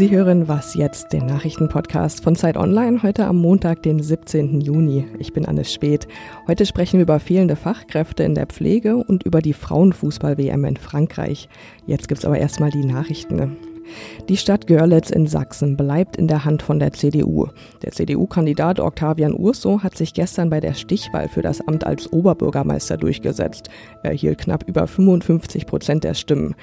Sie hören Was jetzt, den Nachrichtenpodcast von Zeit Online, heute am Montag, den 17. Juni. Ich bin Anne Speth. Heute sprechen wir über fehlende Fachkräfte in der Pflege und über die Frauenfußball-WM in Frankreich. Jetzt gibt's aber erstmal die Nachrichten. Die Stadt Görlitz in Sachsen bleibt in der Hand von der CDU. Der CDU-Kandidat Octavian Urso hat sich gestern bei der Stichwahl für das Amt als Oberbürgermeister durchgesetzt. Er erhielt knapp über 55 Prozent der Stimmen.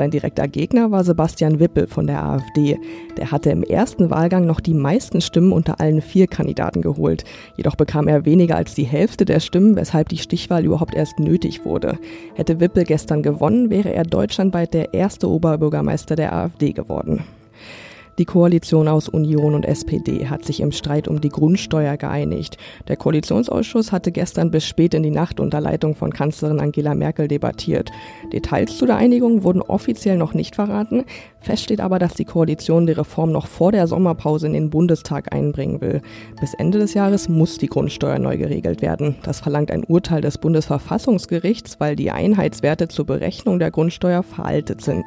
Sein direkter Gegner war Sebastian Wippel von der AfD. Der hatte im ersten Wahlgang noch die meisten Stimmen unter allen vier Kandidaten geholt. Jedoch bekam er weniger als die Hälfte der Stimmen, weshalb die Stichwahl überhaupt erst nötig wurde. Hätte Wippel gestern gewonnen, wäre er deutschlandweit der erste Oberbürgermeister der AfD geworden. Die Koalition aus Union und SPD hat sich im Streit um die Grundsteuer geeinigt. Der Koalitionsausschuss hatte gestern bis spät in die Nacht unter Leitung von Kanzlerin Angela Merkel debattiert. Details zu der Einigung wurden offiziell noch nicht verraten. Fest steht aber, dass die Koalition die Reform noch vor der Sommerpause in den Bundestag einbringen will. Bis Ende des Jahres muss die Grundsteuer neu geregelt werden. Das verlangt ein Urteil des Bundesverfassungsgerichts, weil die Einheitswerte zur Berechnung der Grundsteuer veraltet sind.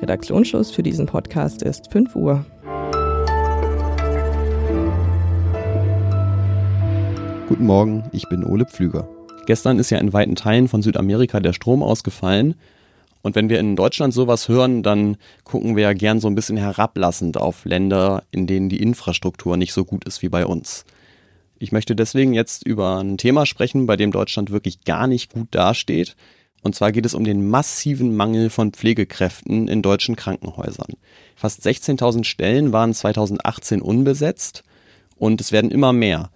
Redaktionsschluss für diesen Podcast ist 5 Uhr. Guten Morgen, ich bin Ole Pflüger. Gestern ist ja in weiten Teilen von Südamerika der Strom ausgefallen. Und wenn wir in Deutschland sowas hören, dann gucken wir ja gern so ein bisschen herablassend auf Länder, in denen die Infrastruktur nicht so gut ist wie bei uns. Ich möchte deswegen jetzt über ein Thema sprechen, bei dem Deutschland wirklich gar nicht gut dasteht, und zwar geht es um den massiven Mangel von Pflegekräften in deutschen Krankenhäusern. Fast 16.000 Stellen waren 2018 unbesetzt und es werden immer mehr.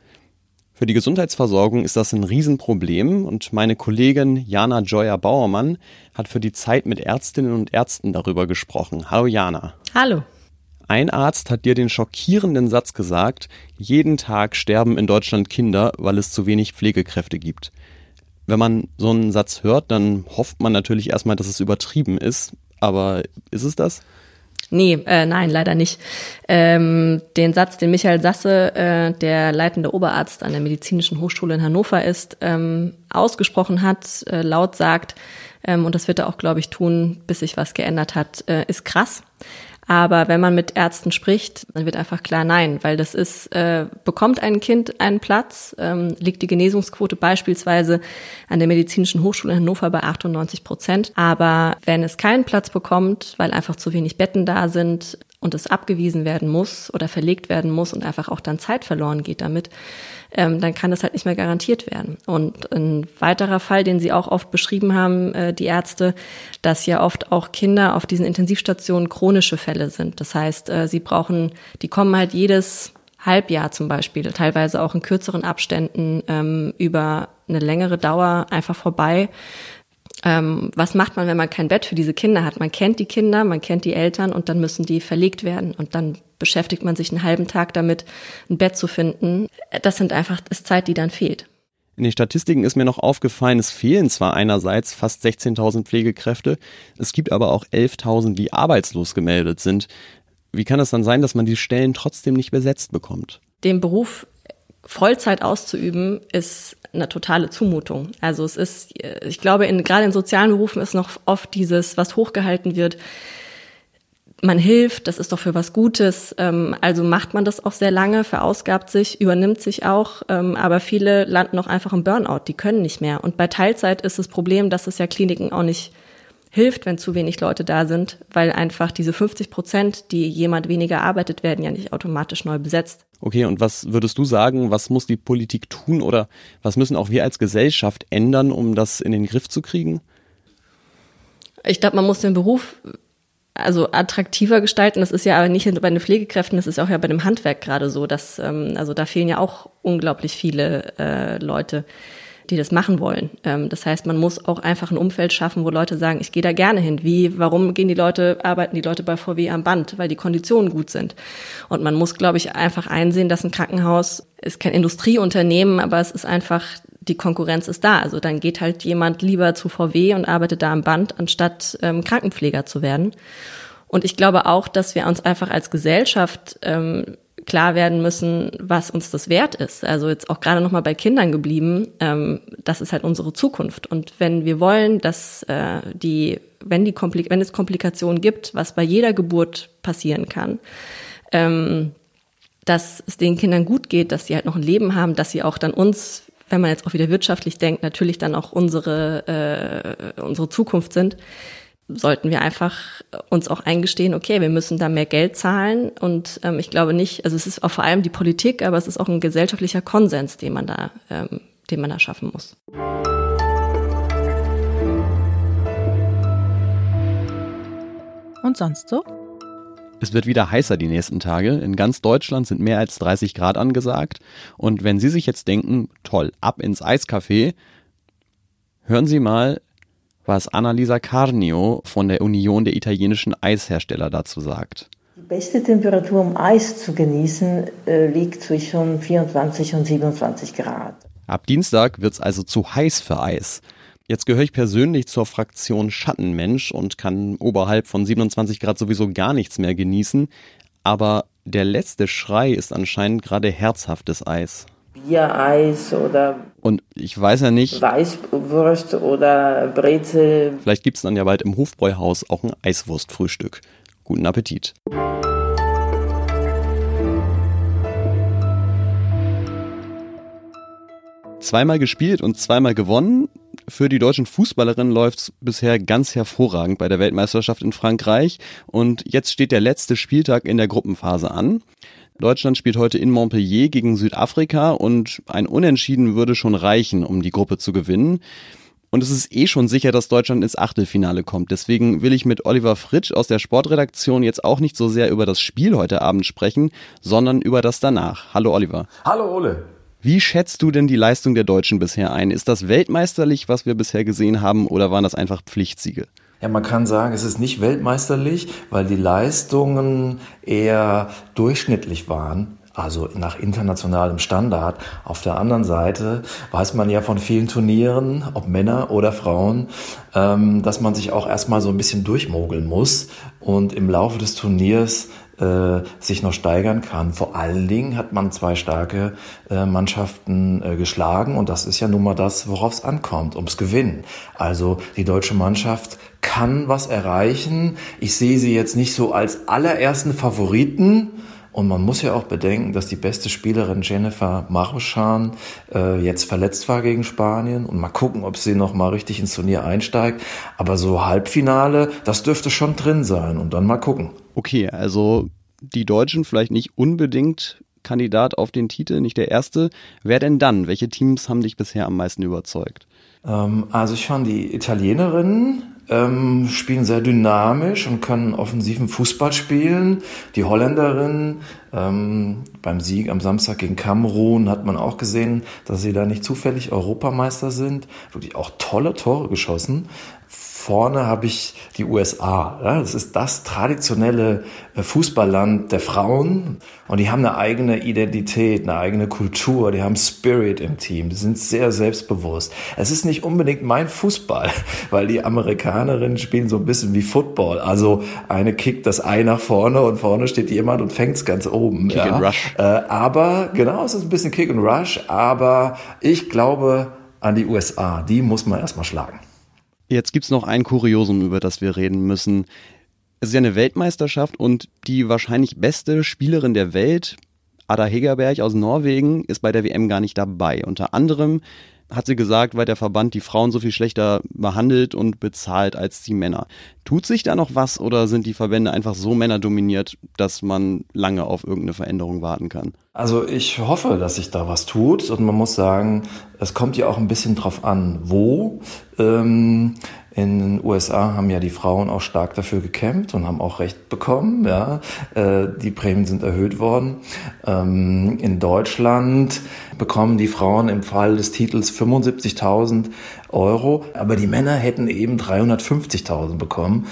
Für die Gesundheitsversorgung ist das ein Riesenproblem und meine Kollegin Jana Joya Bauermann hat für die Zeit mit Ärztinnen und Ärzten darüber gesprochen. Hallo Jana. Hallo. Ein Arzt hat dir den schockierenden Satz gesagt, jeden Tag sterben in Deutschland Kinder, weil es zu wenig Pflegekräfte gibt wenn man so einen Satz hört, dann hofft man natürlich erstmal, dass es übertrieben ist. Aber ist es das? Nee, äh, nein, leider nicht. Ähm, den Satz, den Michael Sasse, äh, der leitende Oberarzt an der Medizinischen Hochschule in Hannover ist, ähm, ausgesprochen hat, äh, laut sagt, ähm, und das wird er auch, glaube ich, tun, bis sich was geändert hat, äh, ist krass. Aber wenn man mit Ärzten spricht, dann wird einfach klar nein, weil das ist, äh, bekommt ein Kind einen Platz, ähm, liegt die Genesungsquote beispielsweise an der Medizinischen Hochschule in Hannover bei 98 Prozent. Aber wenn es keinen Platz bekommt, weil einfach zu wenig Betten da sind, und es abgewiesen werden muss oder verlegt werden muss und einfach auch dann Zeit verloren geht damit, ähm, dann kann das halt nicht mehr garantiert werden. Und ein weiterer Fall, den Sie auch oft beschrieben haben, äh, die Ärzte, dass ja oft auch Kinder auf diesen Intensivstationen chronische Fälle sind. Das heißt, äh, sie brauchen, die kommen halt jedes Halbjahr zum Beispiel, teilweise auch in kürzeren Abständen ähm, über eine längere Dauer einfach vorbei ähm, was macht man, wenn man kein Bett für diese Kinder hat? Man kennt die Kinder, man kennt die Eltern und dann müssen die verlegt werden und dann beschäftigt man sich einen halben Tag damit, ein Bett zu finden. Das sind einfach, ist Zeit, die dann fehlt. In den Statistiken ist mir noch aufgefallen, es fehlen zwar einerseits fast 16.000 Pflegekräfte, es gibt aber auch 11.000, die arbeitslos gemeldet sind. Wie kann es dann sein, dass man die Stellen trotzdem nicht besetzt bekommt? Den Beruf Vollzeit auszuüben, ist eine totale Zumutung. Also es ist, ich glaube, in, gerade in sozialen Berufen ist noch oft dieses, was hochgehalten wird, man hilft, das ist doch für was Gutes. Ähm, also macht man das auch sehr lange, verausgabt sich, übernimmt sich auch. Ähm, aber viele landen auch einfach im Burnout, die können nicht mehr. Und bei Teilzeit ist das Problem, dass es ja Kliniken auch nicht hilft, wenn zu wenig Leute da sind, weil einfach diese 50 Prozent, die jemand weniger arbeitet, werden ja nicht automatisch neu besetzt. Okay, und was würdest du sagen, was muss die Politik tun oder was müssen auch wir als Gesellschaft ändern, um das in den Griff zu kriegen? Ich glaube, man muss den Beruf also attraktiver gestalten. Das ist ja aber nicht nur bei den Pflegekräften, das ist auch ja bei dem Handwerk gerade so, dass ähm, also da fehlen ja auch unglaublich viele äh, Leute die das machen wollen. Ähm, das heißt, man muss auch einfach ein Umfeld schaffen, wo Leute sagen, ich gehe da gerne hin. Wie, warum gehen die Leute, arbeiten die Leute bei VW am Band? Weil die Konditionen gut sind. Und man muss, glaube ich, einfach einsehen, dass ein Krankenhaus ist kein Industrieunternehmen, aber es ist einfach, die Konkurrenz ist da. Also dann geht halt jemand lieber zu VW und arbeitet da am Band, anstatt ähm, Krankenpfleger zu werden. Und ich glaube auch, dass wir uns einfach als Gesellschaft ähm, klar werden müssen, was uns das wert ist. Also jetzt auch gerade nochmal bei Kindern geblieben, ähm, das ist halt unsere Zukunft. Und wenn wir wollen, dass äh, die, wenn die Komplik wenn es Komplikationen gibt, was bei jeder Geburt passieren kann, ähm, dass es den Kindern gut geht, dass sie halt noch ein Leben haben, dass sie auch dann uns, wenn man jetzt auch wieder wirtschaftlich denkt, natürlich dann auch unsere, äh, unsere Zukunft sind, sollten wir einfach uns auch eingestehen, okay, wir müssen da mehr Geld zahlen. Und ähm, ich glaube nicht, also es ist auch vor allem die Politik, aber es ist auch ein gesellschaftlicher Konsens, den man da, ähm, den man da schaffen muss. Und sonst so? Es wird wieder heißer die nächsten Tage. In ganz Deutschland sind mehr als 30 Grad angesagt. Und wenn Sie sich jetzt denken, toll, ab ins Eiscafé, hören Sie mal, was Annalisa Carnio von der Union der italienischen Eishersteller dazu sagt. Die beste Temperatur, um Eis zu genießen, äh, liegt zwischen 24 und 27 Grad. Ab Dienstag wird es also zu heiß für Eis. Jetzt gehöre ich persönlich zur Fraktion Schattenmensch und kann oberhalb von 27 Grad sowieso gar nichts mehr genießen. Aber der letzte Schrei ist anscheinend gerade herzhaftes Eis. Biereis oder und ich weiß ja nicht. Weißwurst oder Brezel. Vielleicht gibt es dann ja bald im Hofbräuhaus auch ein Eiswurstfrühstück. Guten Appetit. Zweimal gespielt und zweimal gewonnen. Für die deutschen Fußballerinnen läuft es bisher ganz hervorragend bei der Weltmeisterschaft in Frankreich. Und jetzt steht der letzte Spieltag in der Gruppenphase an. Deutschland spielt heute in Montpellier gegen Südafrika und ein Unentschieden würde schon reichen, um die Gruppe zu gewinnen. Und es ist eh schon sicher, dass Deutschland ins Achtelfinale kommt. Deswegen will ich mit Oliver Fritsch aus der Sportredaktion jetzt auch nicht so sehr über das Spiel heute Abend sprechen, sondern über das danach. Hallo Oliver. Hallo Ole. Wie schätzt du denn die Leistung der Deutschen bisher ein? Ist das weltmeisterlich, was wir bisher gesehen haben, oder waren das einfach Pflichtsiege? Ja, man kann sagen, es ist nicht weltmeisterlich, weil die Leistungen eher durchschnittlich waren also nach internationalem Standard. Auf der anderen Seite weiß man ja von vielen Turnieren, ob Männer oder Frauen, ähm, dass man sich auch erstmal so ein bisschen durchmogeln muss und im Laufe des Turniers äh, sich noch steigern kann. Vor allen Dingen hat man zwei starke äh, Mannschaften äh, geschlagen und das ist ja nun mal das, worauf es ankommt, ums Gewinnen. Also die deutsche Mannschaft kann was erreichen. Ich sehe sie jetzt nicht so als allerersten Favoriten. Und man muss ja auch bedenken, dass die beste Spielerin Jennifer Maruschan äh, jetzt verletzt war gegen Spanien. Und mal gucken, ob sie noch mal richtig ins Turnier einsteigt. Aber so Halbfinale, das dürfte schon drin sein. Und dann mal gucken. Okay, also die Deutschen vielleicht nicht unbedingt Kandidat auf den Titel, nicht der erste. Wer denn dann? Welche Teams haben dich bisher am meisten überzeugt? Ähm, also ich fand die Italienerinnen ähm, spielen sehr dynamisch und können offensiven Fußball spielen. Die Holländerinnen ähm, beim Sieg am Samstag gegen Kamerun hat man auch gesehen, dass sie da nicht zufällig Europameister sind. Wirklich auch tolle Tore geschossen vorne habe ich die USA. Ja, das ist das traditionelle äh, Fußballland der Frauen und die haben eine eigene Identität, eine eigene Kultur, die haben Spirit im Team, die sind sehr selbstbewusst. Es ist nicht unbedingt mein Fußball, weil die Amerikanerinnen spielen so ein bisschen wie Football. Also eine kickt das Ei nach vorne und vorne steht jemand und fängt es ganz oben. Kick ja. and Rush. Äh, aber genau, es ist ein bisschen Kick and Rush, aber ich glaube an die USA, die muss man erstmal schlagen. Jetzt gibt's noch ein Kuriosum, über das wir reden müssen. Es ist ja eine Weltmeisterschaft und die wahrscheinlich beste Spielerin der Welt, Ada Hegerberg aus Norwegen, ist bei der WM gar nicht dabei. Unter anderem hat sie gesagt, weil der Verband die Frauen so viel schlechter behandelt und bezahlt als die Männer. Tut sich da noch was oder sind die Verbände einfach so männerdominiert, dass man lange auf irgendeine Veränderung warten kann? Also ich hoffe, dass sich da was tut und man muss sagen, es kommt ja auch ein bisschen drauf an, wo. Ähm, in den USA haben ja die Frauen auch stark dafür gekämpft und haben auch Recht bekommen. Ja, äh, die Prämien sind erhöht worden. Ähm, in Deutschland bekommen die Frauen im Fall des Titels 75.000 Euro, aber die Männer hätten eben 350.000 bekommen.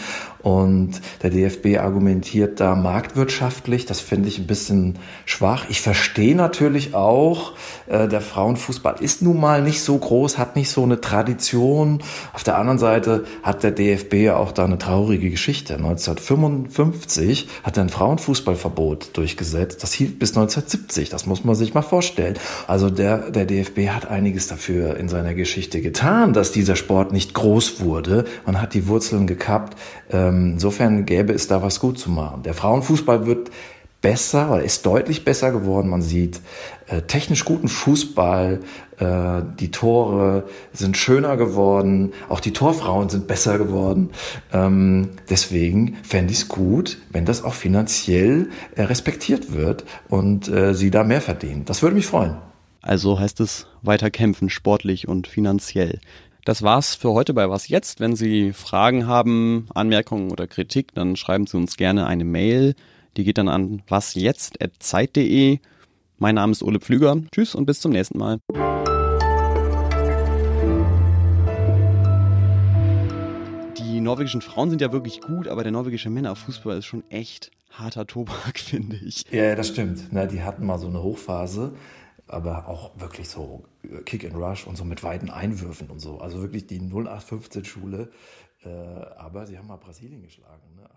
Und der DFB argumentiert da marktwirtschaftlich. Das finde ich ein bisschen schwach. Ich verstehe natürlich auch, äh, der Frauenfußball ist nun mal nicht so groß, hat nicht so eine Tradition. Auf der anderen Seite hat der DFB ja auch da eine traurige Geschichte. 1955 hat er ein Frauenfußballverbot durchgesetzt. Das hielt bis 1970. Das muss man sich mal vorstellen. Also der, der DFB hat einiges dafür in seiner Geschichte getan, dass dieser Sport nicht groß wurde. Man hat die Wurzeln gekappt. Ähm, insofern gäbe es da was gut zu machen. Der Frauenfußball wird besser oder ist deutlich besser geworden. Man sieht äh, technisch guten Fußball, äh, die Tore sind schöner geworden, auch die Torfrauen sind besser geworden. Ähm, deswegen fände ich es gut, wenn das auch finanziell äh, respektiert wird und sie da mehr verdienen. Das würde mich freuen. Also heißt es weiter kämpfen, sportlich und finanziell. Das war's für heute bei Was jetzt. Wenn Sie Fragen haben, Anmerkungen oder Kritik, dann schreiben Sie uns gerne eine Mail. Die geht dann an wasjetzt.zeit.de. Mein Name ist Ole Pflüger. Tschüss und bis zum nächsten Mal. Die norwegischen Frauen sind ja wirklich gut, aber der norwegische Männerfußball ist schon echt harter Tobak, finde ich. Ja, das stimmt. Na, die hatten mal so eine Hochphase aber auch wirklich so Kick and Rush und so mit weiten Einwürfen und so. Also wirklich die 0815-Schule. Äh, aber sie haben mal Brasilien geschlagen, ne?